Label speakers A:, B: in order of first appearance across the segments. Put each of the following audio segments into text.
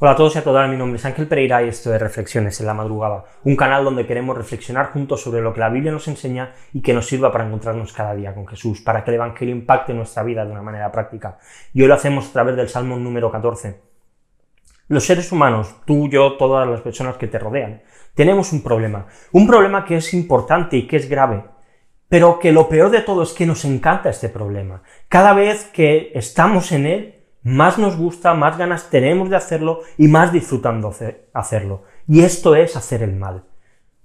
A: Hola a todos y a todas, mi nombre es Ángel Pereira y esto es Reflexiones en la Madrugada, un canal donde queremos reflexionar juntos sobre lo que la Biblia nos enseña y que nos sirva para encontrarnos cada día con Jesús, para que el Evangelio impacte nuestra vida de una manera práctica. Y hoy lo hacemos a través del Salmo número 14. Los seres humanos, tú, yo, todas las personas que te rodean, tenemos un problema, un problema que es importante y que es grave, pero que lo peor de todo es que nos encanta este problema. Cada vez que estamos en él, más nos gusta, más ganas tenemos de hacerlo y más disfrutando hacerlo. Y esto es hacer el mal.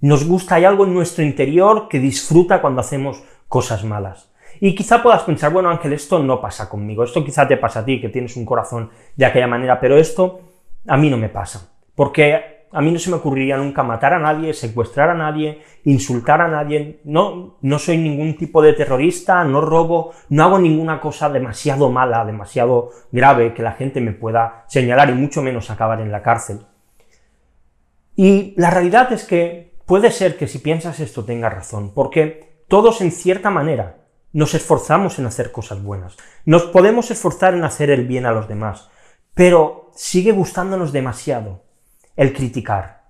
A: Nos gusta, hay algo en nuestro interior que disfruta cuando hacemos cosas malas. Y quizá puedas pensar, bueno Ángel, esto no pasa conmigo, esto quizá te pasa a ti, que tienes un corazón de aquella manera, pero esto a mí no me pasa. Porque a mí no se me ocurriría nunca matar a nadie, secuestrar a nadie, insultar a nadie. No, no soy ningún tipo de terrorista, no robo, no hago ninguna cosa demasiado mala, demasiado grave que la gente me pueda señalar y mucho menos acabar en la cárcel. Y la realidad es que puede ser que si piensas esto tengas razón, porque todos en cierta manera nos esforzamos en hacer cosas buenas. Nos podemos esforzar en hacer el bien a los demás, pero sigue gustándonos demasiado el criticar.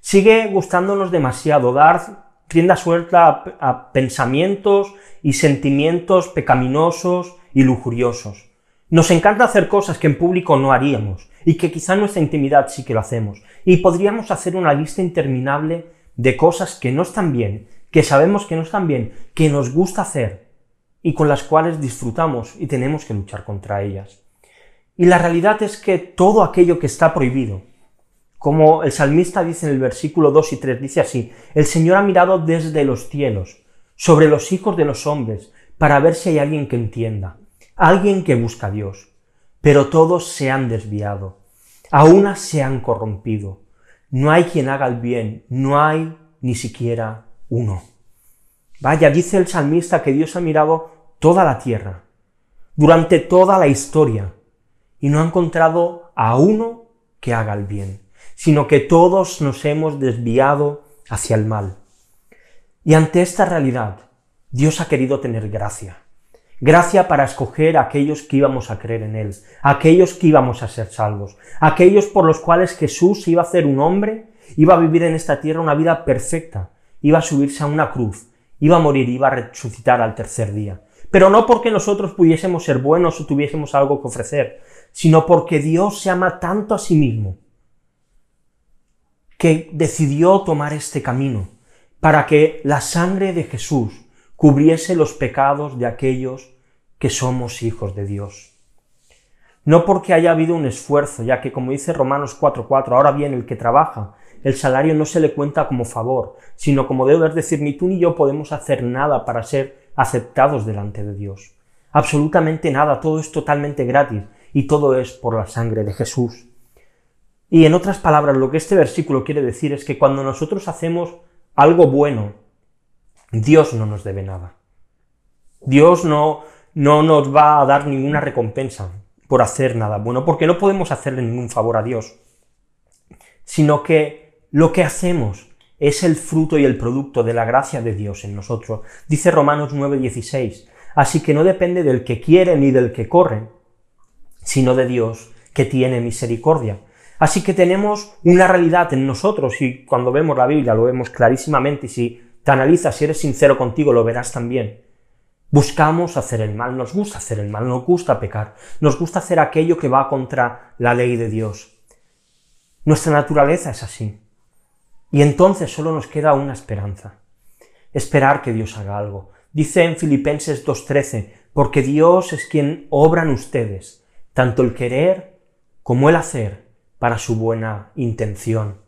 A: Sigue gustándonos demasiado dar rienda suelta a, pensamientos y sentimientos pecaminosos y lujuriosos. Nos encanta hacer cosas que en público no haríamos y que quizá en nuestra intimidad sí que lo hacemos. Y podríamos hacer una lista interminable de cosas que no están bien, que sabemos que no están bien, que nos gusta hacer y con las cuales disfrutamos y tenemos que luchar contra ellas. Y la realidad es que todo aquello que está prohibido, como el salmista dice en el versículo 2 y 3, dice así, el Señor ha mirado desde los cielos, sobre los hijos de los hombres, para ver si hay alguien que entienda, alguien que busca a Dios. Pero todos se han desviado, a unas se han corrompido. No hay quien haga el bien, no hay ni siquiera uno. Vaya, dice el salmista que Dios ha mirado toda la tierra, durante toda la historia, y no ha encontrado a uno que haga el bien sino que todos nos hemos desviado hacia el mal. Y ante esta realidad, Dios ha querido tener gracia. Gracia para escoger a aquellos que íbamos a creer en Él, aquellos que íbamos a ser salvos, aquellos por los cuales Jesús iba a ser un hombre, iba a vivir en esta tierra una vida perfecta, iba a subirse a una cruz, iba a morir, iba a resucitar al tercer día. Pero no porque nosotros pudiésemos ser buenos o tuviésemos algo que ofrecer, sino porque Dios se ama tanto a sí mismo, que decidió tomar este camino para que la sangre de Jesús cubriese los pecados de aquellos que somos hijos de Dios. No porque haya habido un esfuerzo, ya que como dice Romanos 4:4, ahora bien el que trabaja, el salario no se le cuenta como favor, sino como debes decir, ni tú ni yo podemos hacer nada para ser aceptados delante de Dios. Absolutamente nada, todo es totalmente gratis y todo es por la sangre de Jesús. Y en otras palabras, lo que este versículo quiere decir es que cuando nosotros hacemos algo bueno, Dios no nos debe nada. Dios no, no nos va a dar ninguna recompensa por hacer nada bueno, porque no podemos hacerle ningún favor a Dios, sino que lo que hacemos es el fruto y el producto de la gracia de Dios en nosotros. Dice Romanos 9:16, así que no depende del que quiere ni del que corre, sino de Dios que tiene misericordia. Así que tenemos una realidad en nosotros y cuando vemos la Biblia lo vemos clarísimamente y si te analizas, si eres sincero contigo, lo verás también. Buscamos hacer el mal, nos gusta hacer el mal, nos gusta pecar, nos gusta hacer aquello que va contra la ley de Dios. Nuestra naturaleza es así. Y entonces solo nos queda una esperanza, esperar que Dios haga algo. Dice en Filipenses 2.13, porque Dios es quien obra en ustedes, tanto el querer como el hacer para su buena intención.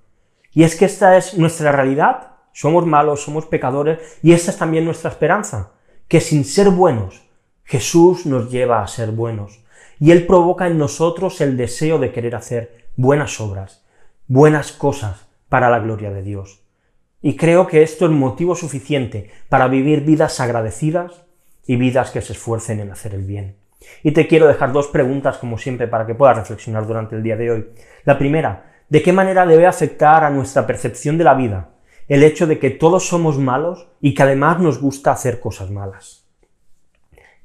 A: Y es que esta es nuestra realidad, somos malos, somos pecadores, y esta es también nuestra esperanza, que sin ser buenos, Jesús nos lleva a ser buenos, y Él provoca en nosotros el deseo de querer hacer buenas obras, buenas cosas para la gloria de Dios. Y creo que esto es motivo suficiente para vivir vidas agradecidas y vidas que se esfuercen en hacer el bien. Y te quiero dejar dos preguntas, como siempre, para que puedas reflexionar durante el día de hoy. La primera, ¿de qué manera debe afectar a nuestra percepción de la vida el hecho de que todos somos malos y que además nos gusta hacer cosas malas?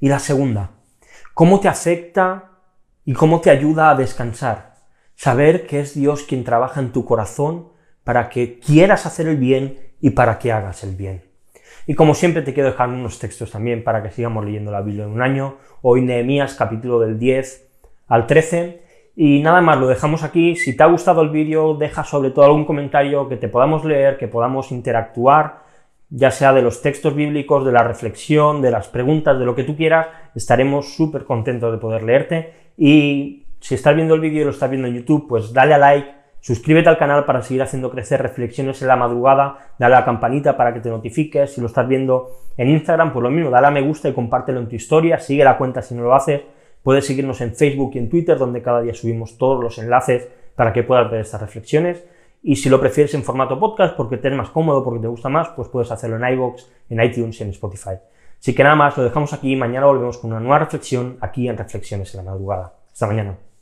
A: Y la segunda, ¿cómo te afecta y cómo te ayuda a descansar Saber que es Dios quien trabaja en tu corazón para que quieras hacer el bien y para que hagas el bien. Y como siempre te quiero dejar unos textos también para que sigamos leyendo la Biblia en un año. Hoy Nehemías capítulo del 10 al 13. Y nada más, lo dejamos aquí. Si te ha gustado el vídeo, deja sobre todo algún comentario que te podamos leer, que podamos interactuar, ya sea de los textos bíblicos, de la reflexión, de las preguntas, de lo que tú quieras. Estaremos súper contentos de poder leerte. Y si estás viendo el vídeo y lo estás viendo en YouTube, pues dale a like Suscríbete al canal para seguir haciendo crecer reflexiones en la madrugada, dale a la campanita para que te notifiques, si lo estás viendo en Instagram, pues lo mismo, dale a me gusta y compártelo en tu historia, sigue la cuenta si no lo haces, puedes seguirnos en Facebook y en Twitter, donde cada día subimos todos los enlaces para que puedas ver estas reflexiones, y si lo prefieres en formato podcast porque te es más cómodo, porque te gusta más, pues puedes hacerlo en iVoox, en iTunes y en Spotify. Así que nada más, lo dejamos aquí, mañana volvemos con una nueva reflexión aquí en Reflexiones en la madrugada. Hasta mañana.